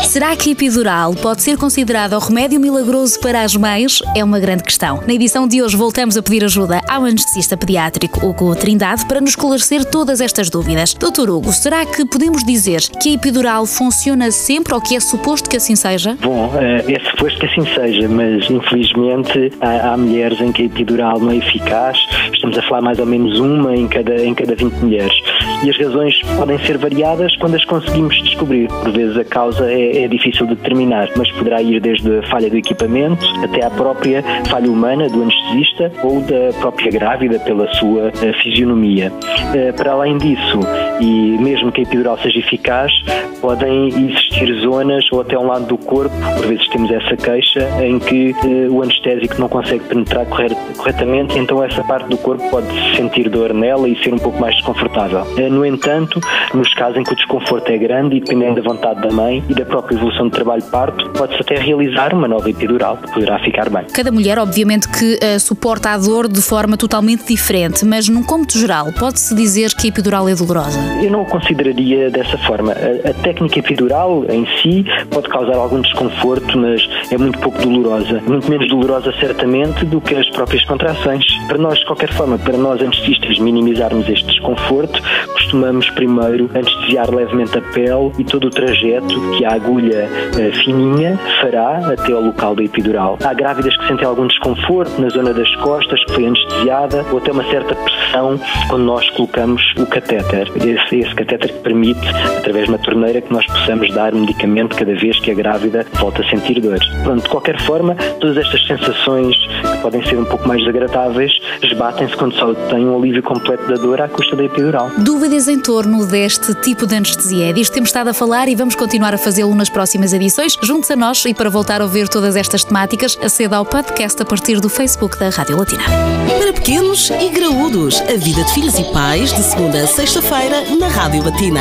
Será que a epidural pode ser considerada o remédio milagroso para as mães? É uma grande questão. Na edição de hoje voltamos a pedir ajuda ao anestesista pediátrico Hugo Trindade para nos esclarecer todas estas dúvidas. Doutor Hugo, será que podemos dizer que a epidural funciona sempre ou que é suposto que assim seja? Bom, é, é suposto que assim seja, mas infelizmente há, há mulheres em que a epidural não é eficaz. Estamos a falar mais ou menos uma em cada, em cada 20 mulheres. E as razões podem ser variadas quando as conseguimos descobrir. Por vezes a causa é, é difícil de determinar, mas poderá ir desde a falha do equipamento até à própria falha humana do anestesista ou da própria grávida pela sua uh, fisionomia. Uh, para além disso, e mesmo que a epidural seja eficaz, podem existir zonas ou até um lado do corpo, por vezes temos essa queixa, em que uh, o anestésico não consegue penetrar corretamente, então essa parte do corpo pode sentir dor nela e ser um pouco mais desconfortável. No entanto, nos casos em que o desconforto é grande e dependendo da vontade da mãe e da própria evolução de trabalho parto, pode-se até realizar uma nova epidural, que poderá ficar bem. Cada mulher, obviamente, que uh, suporta a dor de forma totalmente diferente, mas num cômputo geral, pode-se dizer que a epidural é dolorosa? Eu não o consideraria dessa forma. A, a, técnica epidural em si pode causar algum desconforto, mas é muito pouco dolorosa. Muito menos dolorosa, certamente, do que as próprias contrações. Para nós, de qualquer forma, para nós anestesistas minimizarmos este desconforto, costumamos primeiro anestesiar levemente a pele e todo o trajeto que a agulha uh, fininha fará até ao local da epidural. Há grávidas que sentem algum desconforto na zona das costas, que foi anestesiada, ou até uma certa pressão quando nós colocamos o catéter. Esse, esse catéter que permite, através de uma torneira, que nós possamos dar medicamento cada vez que a grávida volta a sentir dores. Pronto, de qualquer forma, todas estas sensações que podem ser um pouco mais desagradáveis esbatem-se quando só tem um alívio completo da dor à custa da epidural. Dúvidas em torno deste tipo de anestesia? É disto temos estado a falar e vamos continuar a fazê-lo nas próximas edições. Junte-se a nós e para voltar a ouvir todas estas temáticas, aceda ao podcast a partir do Facebook da Rádio Latina. Para pequenos e graúdos, a vida de filhos e pais, de segunda a sexta-feira, na Rádio Latina.